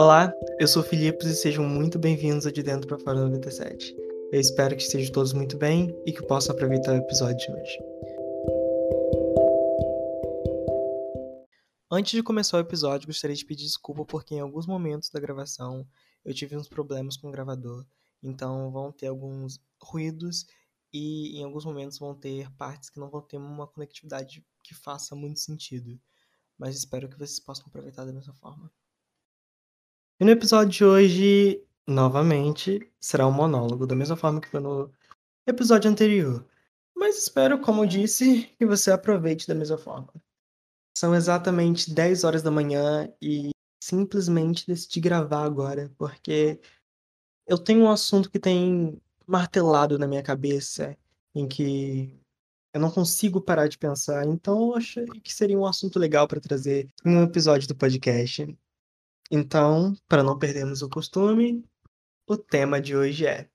Olá, eu sou o Filipe e sejam muito bem-vindos ao De Dentro para Fora 97. Eu espero que estejam todos muito bem e que possam aproveitar o episódio de hoje. Antes de começar o episódio, gostaria de pedir desculpa porque em alguns momentos da gravação eu tive uns problemas com o gravador, então vão ter alguns ruídos e em alguns momentos vão ter partes que não vão ter uma conectividade que faça muito sentido. Mas espero que vocês possam aproveitar da mesma forma. E no episódio de hoje, novamente, será um monólogo, da mesma forma que foi no episódio anterior. Mas espero, como disse, que você aproveite da mesma forma. São exatamente 10 horas da manhã e simplesmente decidi gravar agora, porque eu tenho um assunto que tem martelado na minha cabeça, em que eu não consigo parar de pensar, então eu achei que seria um assunto legal para trazer em um episódio do podcast. Então, para não perdermos o costume, o tema de hoje é: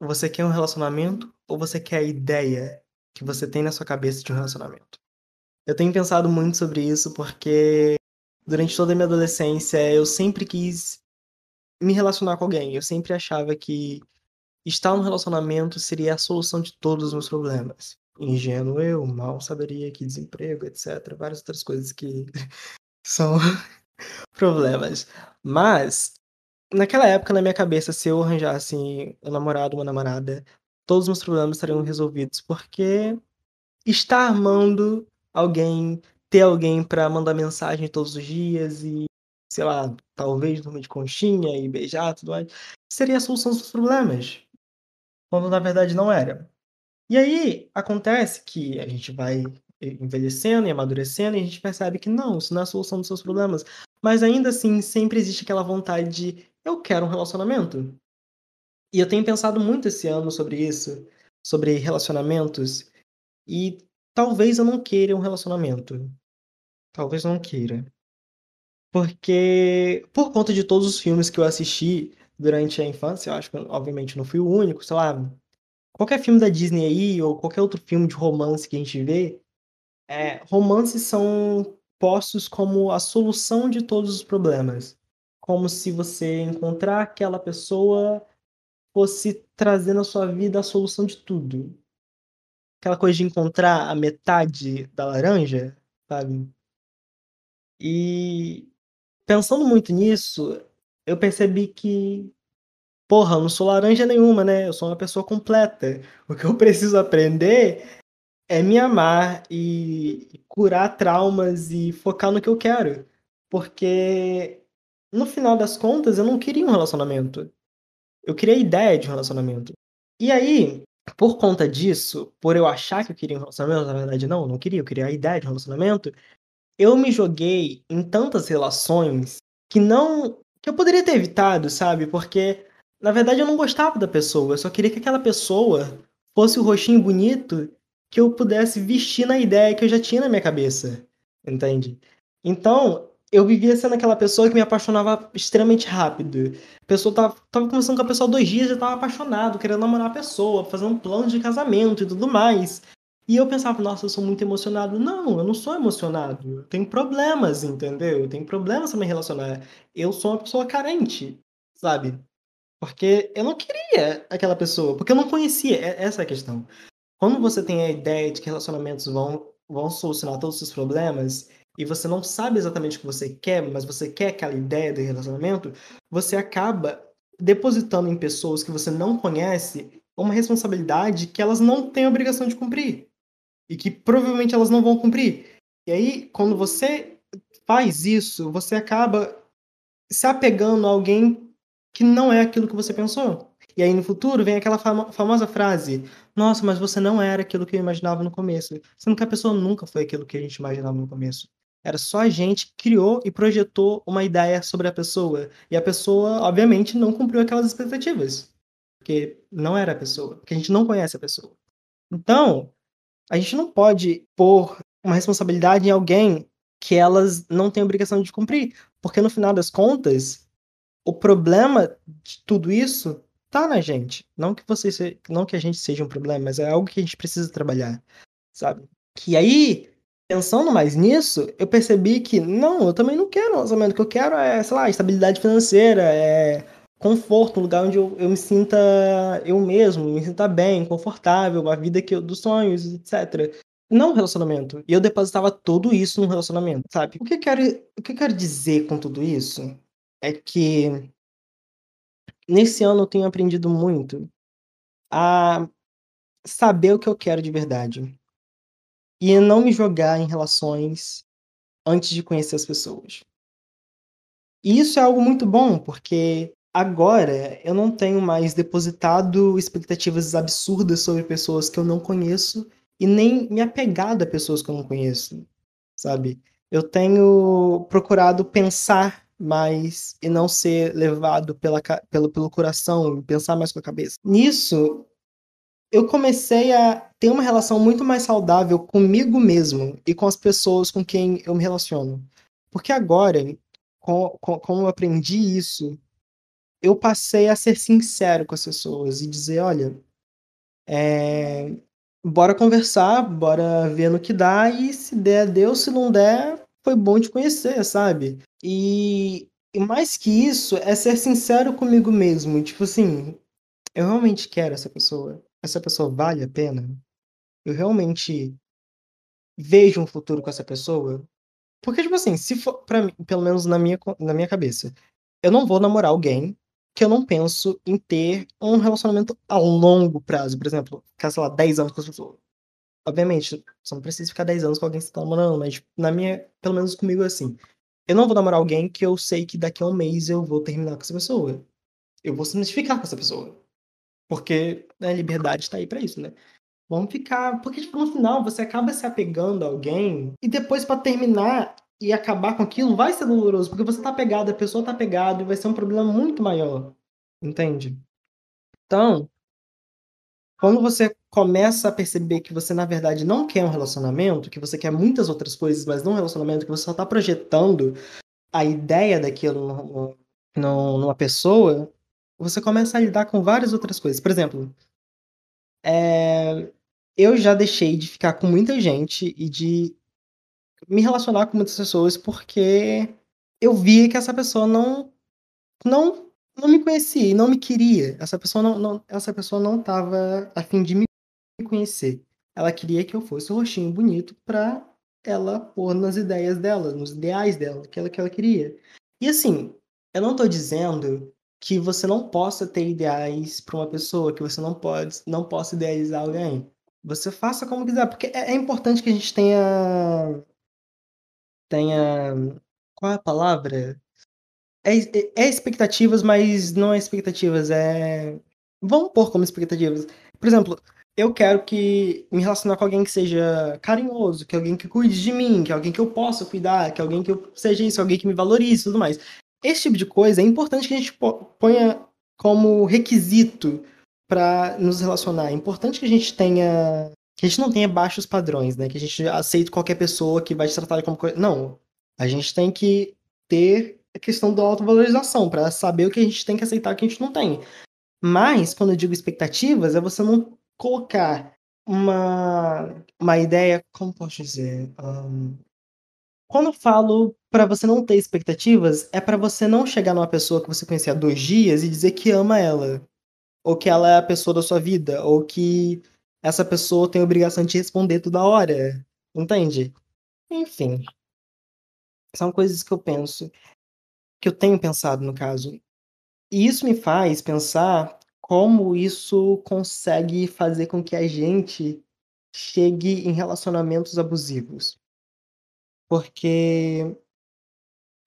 você quer um relacionamento ou você quer a ideia que você tem na sua cabeça de um relacionamento? Eu tenho pensado muito sobre isso porque durante toda a minha adolescência eu sempre quis me relacionar com alguém. Eu sempre achava que estar no relacionamento seria a solução de todos os meus problemas. Ingênuo eu, mal saberia que desemprego, etc. Várias outras coisas que são problemas. Mas, naquela época, na minha cabeça, se eu arranjasse um namorado, uma namorada, todos os meus problemas estariam resolvidos. Porque estar armando alguém, ter alguém para mandar mensagem todos os dias e, sei lá, talvez dormir de conchinha e beijar, tudo mais, seria a solução dos problemas. Quando na verdade não era. E aí acontece que a gente vai envelhecendo e amadurecendo e a gente percebe que não, isso não é a solução dos seus problemas. Mas ainda assim, sempre existe aquela vontade de eu quero um relacionamento. E eu tenho pensado muito esse ano sobre isso, sobre relacionamentos, e talvez eu não queira um relacionamento. Talvez não queira. Porque, por conta de todos os filmes que eu assisti durante a infância, eu acho que, obviamente, não fui o único, sei lá, qualquer filme da Disney aí, ou qualquer outro filme de romance que a gente vê, é, romances são postos como a solução de todos os problemas. Como se você encontrar aquela pessoa fosse trazer na sua vida a solução de tudo. Aquela coisa de encontrar a metade da laranja, sabe? E pensando muito nisso, eu percebi que, porra, eu não sou laranja nenhuma, né? Eu sou uma pessoa completa. O que eu preciso aprender é me amar e curar traumas e focar no que eu quero. Porque no final das contas eu não queria um relacionamento. Eu queria a ideia de um relacionamento. E aí, por conta disso, por eu achar que eu queria um relacionamento, na verdade não, não queria, eu queria a ideia de um relacionamento, eu me joguei em tantas relações que não que eu poderia ter evitado, sabe? Porque na verdade eu não gostava da pessoa, eu só queria que aquela pessoa fosse o roxinho bonito que eu pudesse vestir na ideia que eu já tinha na minha cabeça, entende? Então, eu vivia sendo aquela pessoa que me apaixonava extremamente rápido. A pessoa tava, tava conversando com a pessoa dois dias, já tava apaixonado, querendo namorar a pessoa, fazendo um plano de casamento e tudo mais. E eu pensava, nossa, eu sou muito emocionado. Não, eu não sou emocionado. Eu tenho problemas, entendeu? Eu tenho problemas pra me relacionar. Eu sou uma pessoa carente, sabe? Porque eu não queria aquela pessoa, porque eu não conhecia. Essa é a questão. Quando você tem a ideia de que relacionamentos vão, vão solucionar todos os seus problemas e você não sabe exatamente o que você quer, mas você quer aquela ideia de relacionamento, você acaba depositando em pessoas que você não conhece uma responsabilidade que elas não têm obrigação de cumprir e que provavelmente elas não vão cumprir. E aí, quando você faz isso, você acaba se apegando a alguém que não é aquilo que você pensou. E aí no futuro vem aquela famo famosa frase: Nossa, mas você não era aquilo que eu imaginava no começo. Sendo que a pessoa nunca foi aquilo que a gente imaginava no começo. Era só a gente que criou e projetou uma ideia sobre a pessoa. E a pessoa, obviamente, não cumpriu aquelas expectativas. Porque não era a pessoa. Porque a gente não conhece a pessoa. Então, a gente não pode pôr uma responsabilidade em alguém que elas não têm obrigação de cumprir. Porque no final das contas, o problema de tudo isso tá na gente. Não que você se... não que a gente seja um problema, mas é algo que a gente precisa trabalhar, sabe? Que aí Pensando mais nisso, eu percebi que não, eu também não quero um relacionamento, o que eu quero é, sei lá, estabilidade financeira, é conforto, um lugar onde eu, eu me sinta eu mesmo, me sinta bem, confortável, uma vida que eu, dos sonhos, etc. Não relacionamento. E eu depositava tudo isso num relacionamento, sabe? O que eu quero, o que eu quero dizer com tudo isso é que nesse ano eu tenho aprendido muito a saber o que eu quero de verdade. E não me jogar em relações antes de conhecer as pessoas. E isso é algo muito bom, porque agora eu não tenho mais depositado expectativas absurdas sobre pessoas que eu não conheço e nem me apegado a pessoas que eu não conheço, sabe? Eu tenho procurado pensar mais e não ser levado pela, pelo, pelo coração, pensar mais com a cabeça. Nisso, eu comecei a ter uma relação muito mais saudável comigo mesmo e com as pessoas com quem eu me relaciono. Porque agora, com, com, como eu aprendi isso, eu passei a ser sincero com as pessoas e dizer, olha, é, bora conversar, bora ver no que dá e se der, deu, se não der, foi bom te conhecer, sabe? E, e mais que isso, é ser sincero comigo mesmo, tipo assim, eu realmente quero essa pessoa essa pessoa vale a pena? Eu realmente vejo um futuro com essa pessoa? Porque, tipo assim, se for pra mim, pelo menos na minha, na minha cabeça, eu não vou namorar alguém que eu não penso em ter um relacionamento a longo prazo. Por exemplo, ficar, sei lá, 10 anos com essa pessoa. Obviamente, você não precisa ficar 10 anos com alguém que você tá namorando, mas na minha, pelo menos comigo é assim. Eu não vou namorar alguém que eu sei que daqui a um mês eu vou terminar com essa pessoa. Eu vou se identificar com essa pessoa. Porque né, a liberdade está aí para isso, né? Vamos ficar. Porque, tipo, no final você acaba se apegando a alguém e depois, para terminar e acabar com aquilo, vai ser doloroso, porque você tá pegado, a pessoa tá pegada e vai ser um problema muito maior. Entende? Então, quando você começa a perceber que você, na verdade, não quer um relacionamento, que você quer muitas outras coisas, mas não um relacionamento, que você só tá projetando a ideia daquilo numa pessoa, você começa a lidar com várias outras coisas. Por exemplo, é, eu já deixei de ficar com muita gente e de me relacionar com muitas pessoas porque eu via que essa pessoa não não não me conhecia e não me queria. Essa pessoa não, não essa pessoa não estava a fim de me conhecer. Ela queria que eu fosse roxinho bonito para ela pôr nas ideias dela, nos ideais dela, ela que ela queria. E assim, eu não estou dizendo que você não possa ter ideais para uma pessoa, que você não pode, não possa idealizar alguém. Você faça como quiser, porque é, é importante que a gente tenha tenha qual é a palavra? É, é, é expectativas, mas não é expectativas, é vamos pôr como expectativas. Por exemplo, eu quero que me relacionar com alguém que seja carinhoso, que alguém que cuide de mim, que alguém que eu possa cuidar, que alguém que eu seja isso, alguém que me valorize e tudo mais. Esse tipo de coisa é importante que a gente ponha como requisito para nos relacionar. É importante que a gente tenha. Que a gente não tenha baixos padrões, né? Que a gente aceite qualquer pessoa que vai te tratar como coisa. Não. A gente tem que ter a questão da autovalorização, para saber o que a gente tem que aceitar e o que a gente não tem. Mas, quando eu digo expectativas, é você não colocar uma, uma ideia. Como posso dizer? Um, quando eu falo para você não ter expectativas, é para você não chegar numa pessoa que você conhecia há dois dias e dizer que ama ela. Ou que ela é a pessoa da sua vida. Ou que essa pessoa tem a obrigação de te responder toda hora. Entende? Enfim. São coisas que eu penso. Que eu tenho pensado, no caso. E isso me faz pensar como isso consegue fazer com que a gente chegue em relacionamentos abusivos. Porque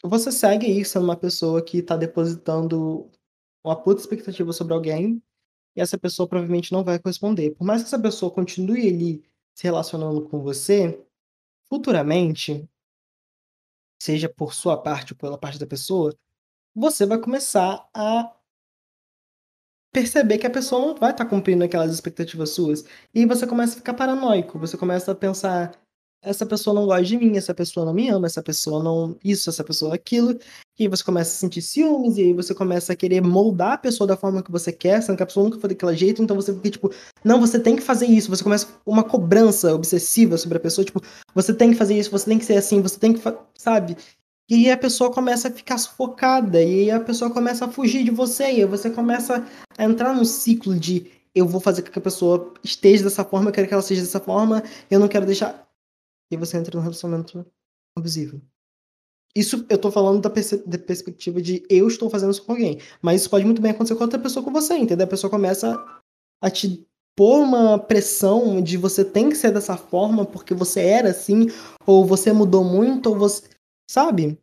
você segue aí sendo uma pessoa que está depositando uma puta expectativa sobre alguém e essa pessoa provavelmente não vai corresponder. Por mais que essa pessoa continue ali se relacionando com você, futuramente, seja por sua parte ou pela parte da pessoa, você vai começar a perceber que a pessoa não vai estar tá cumprindo aquelas expectativas suas. E você começa a ficar paranoico, você começa a pensar, essa pessoa não gosta de mim, essa pessoa não me ama, essa pessoa não isso, essa pessoa aquilo, e aí você começa a sentir ciúmes, e aí você começa a querer moldar a pessoa da forma que você quer, sendo que a pessoa nunca foi daquele jeito, então você fica tipo, não, você tem que fazer isso, você começa uma cobrança obsessiva sobre a pessoa, tipo, você tem que fazer isso, você tem que ser assim, você tem que, sabe? E aí a pessoa começa a ficar sufocada, e aí a pessoa começa a fugir de você, e aí você começa a entrar num ciclo de eu vou fazer com que a pessoa esteja dessa forma, eu quero que ela seja dessa forma, eu não quero deixar. E você entra num relacionamento abusivo. Isso eu tô falando da, da, perspectiva de eu estou fazendo isso com alguém. Mas isso pode muito bem acontecer com outra pessoa com você, entendeu? A pessoa começa a te pôr uma pressão de você tem que ser dessa forma porque você era assim, ou você mudou muito, ou você. Sabe?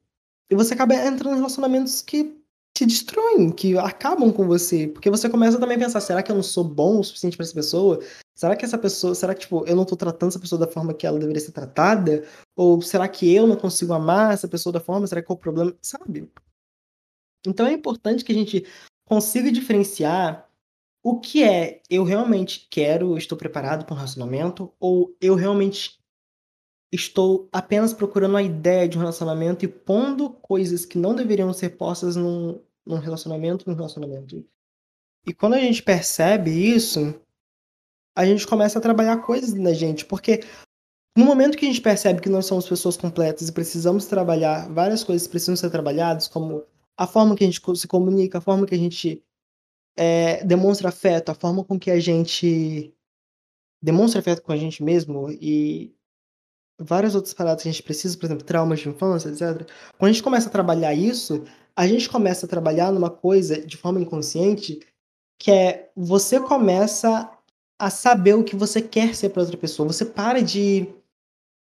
E você acaba entrando em relacionamentos que te destroem, que acabam com você. Porque você começa também a pensar, será que eu não sou bom o suficiente para essa pessoa? Será que essa pessoa, será que tipo, eu não tô tratando essa pessoa da forma que ela deveria ser tratada? Ou será que eu não consigo amar essa pessoa da forma? Será que é o problema, sabe? Então é importante que a gente consiga diferenciar o que é eu realmente quero, estou preparado para um relacionamento, ou eu realmente estou apenas procurando a ideia de um relacionamento e pondo coisas que não deveriam ser postas num, num relacionamento, num relacionamento. E quando a gente percebe isso, a gente começa a trabalhar coisas na gente, porque no momento que a gente percebe que nós somos pessoas completas e precisamos trabalhar, várias coisas precisam ser trabalhadas, como a forma que a gente se comunica, a forma que a gente é, demonstra afeto, a forma com que a gente demonstra afeto com a gente mesmo e várias outras paradas que a gente precisa, por exemplo, traumas de infância, etc. Quando a gente começa a trabalhar isso, a gente começa a trabalhar numa coisa de forma inconsciente que é você começa a saber o que você quer ser para outra pessoa. Você para de,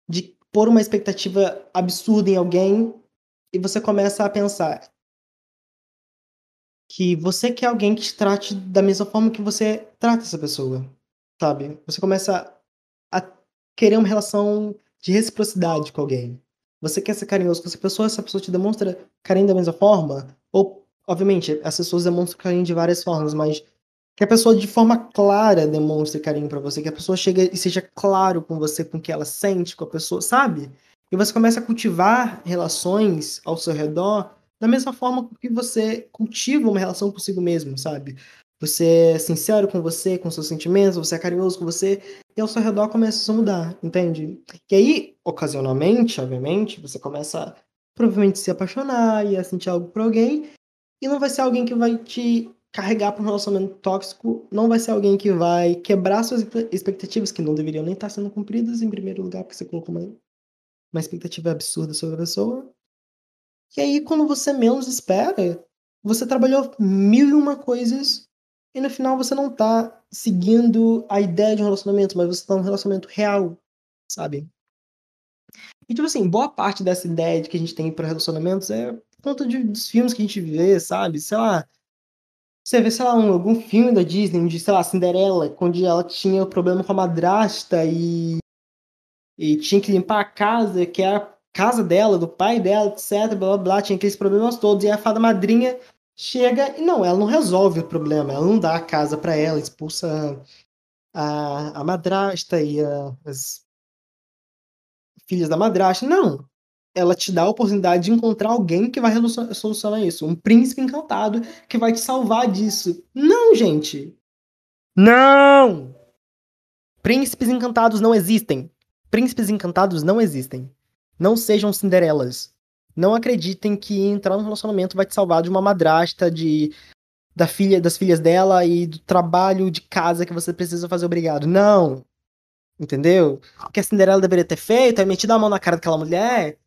de pôr uma expectativa absurda em alguém e você começa a pensar que você quer alguém que te trate da mesma forma que você trata essa pessoa, sabe? Você começa a querer uma relação de reciprocidade com alguém. Você quer ser carinhoso com essa pessoa, essa pessoa te demonstra carinho da mesma forma? Ou, obviamente, as pessoas demonstram carinho de várias formas, mas que a pessoa de forma clara demonstre carinho para você, que a pessoa chegue e seja claro com você, com o que ela sente com a pessoa, sabe? E você começa a cultivar relações ao seu redor da mesma forma que você cultiva uma relação consigo mesmo, sabe? Você é sincero com você, com seus sentimentos, você é carinhoso com você, e ao seu redor começa a mudar, entende? E aí, ocasionalmente, obviamente, você começa provavelmente se apaixonar e a sentir algo por alguém, e não vai ser alguém que vai te carregar para um relacionamento tóxico, não vai ser alguém que vai quebrar suas expectativas que não deveriam nem estar sendo cumpridas em primeiro lugar, porque você colocou uma, uma expectativa absurda sobre a pessoa. E aí, quando você menos espera, você trabalhou mil e uma coisas e no final você não tá seguindo a ideia de um relacionamento, mas você tá num relacionamento real, sabe? E, tipo assim, boa parte dessa ideia de que a gente tem para relacionamentos é por conta de, dos filmes que a gente vê, sabe? Sei lá. Você vê, sei lá, um, algum filme da Disney, de, sei lá, Cinderela, onde ela tinha problema com a madrasta e. e tinha que limpar a casa, que era a casa dela, do pai dela, etc, blá blá blá, tinha aqueles problemas todos. E a fada madrinha chega e não, ela não resolve o problema, ela não dá a casa para ela, expulsa a, a madrasta e a, as filhas da madrasta. Não. Ela te dá a oportunidade de encontrar alguém que vai solucionar isso. Um príncipe encantado que vai te salvar disso. Não, gente. Não! Príncipes encantados não existem. Príncipes encantados não existem. Não sejam Cinderelas. Não acreditem que entrar no relacionamento vai te salvar de uma madrasta, de da filha, das filhas dela e do trabalho de casa que você precisa fazer obrigado. Não. Entendeu? O que a Cinderela deveria ter feito é metido a mão na cara daquela mulher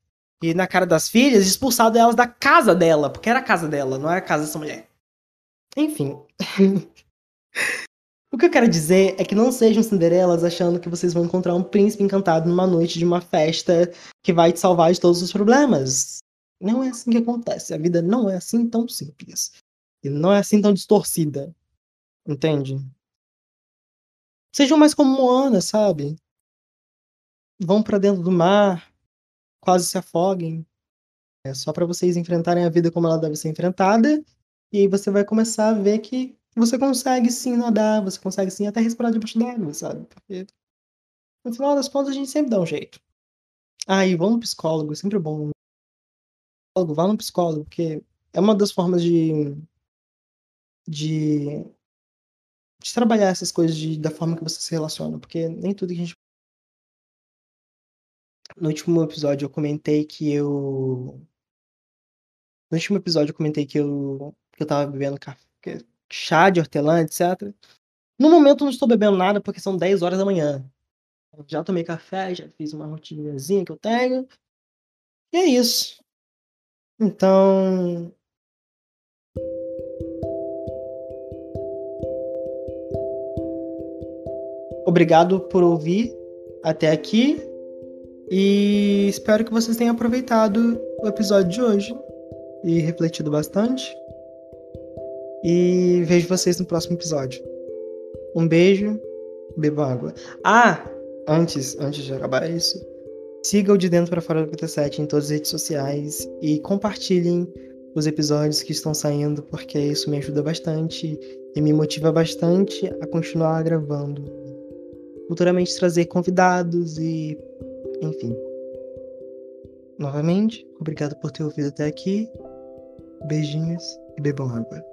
e na cara das filhas expulsado elas da casa dela, porque era a casa dela, não era a casa dessa mulher. Enfim. o que eu quero dizer é que não sejam Cinderelas achando que vocês vão encontrar um príncipe encantado numa noite de uma festa que vai te salvar de todos os problemas. Não é assim que acontece. A vida não é assim tão simples. E não é assim tão distorcida. Entende? Sejam mais como Moana, sabe? Vão para dentro do mar, quase se afoguem. É só para vocês enfrentarem a vida como ela deve ser enfrentada. E aí você vai começar a ver que você consegue sim nadar, você consegue sim até respirar debaixo d'água, sabe? Porque no final das contas a gente sempre dá um jeito. Ah, vão no psicólogo, é sempre bom. Vá no psicólogo, porque é uma das formas de de de trabalhar essas coisas de da forma que você se relaciona, porque nem tudo que a gente No último episódio eu comentei que eu no último episódio eu comentei que eu que eu estava bebendo caf chá de hortelã, etc. No momento eu não estou bebendo nada, porque são 10h. Já tomei café, já fiz uma rotinazinha que eu tenho. E é isso. Então Obrigado por ouvir até aqui, e espero que vocês tenham aproveitado o episódio de hoje e refletido bastante. E vejo vocês no próximo episódio. Um beijo, beba água. Ah, antes, antes de acabar isso, siga o De Dentro para Fora do 57 em todas as redes sociais e compartilhem os episódios que estão saindo, porque isso me ajuda bastante e me motiva bastante a continuar gravando. Futuramente trazer convidados e. Enfim. Novamente, obrigado por ter ouvido até aqui. Beijinhos e bebam água.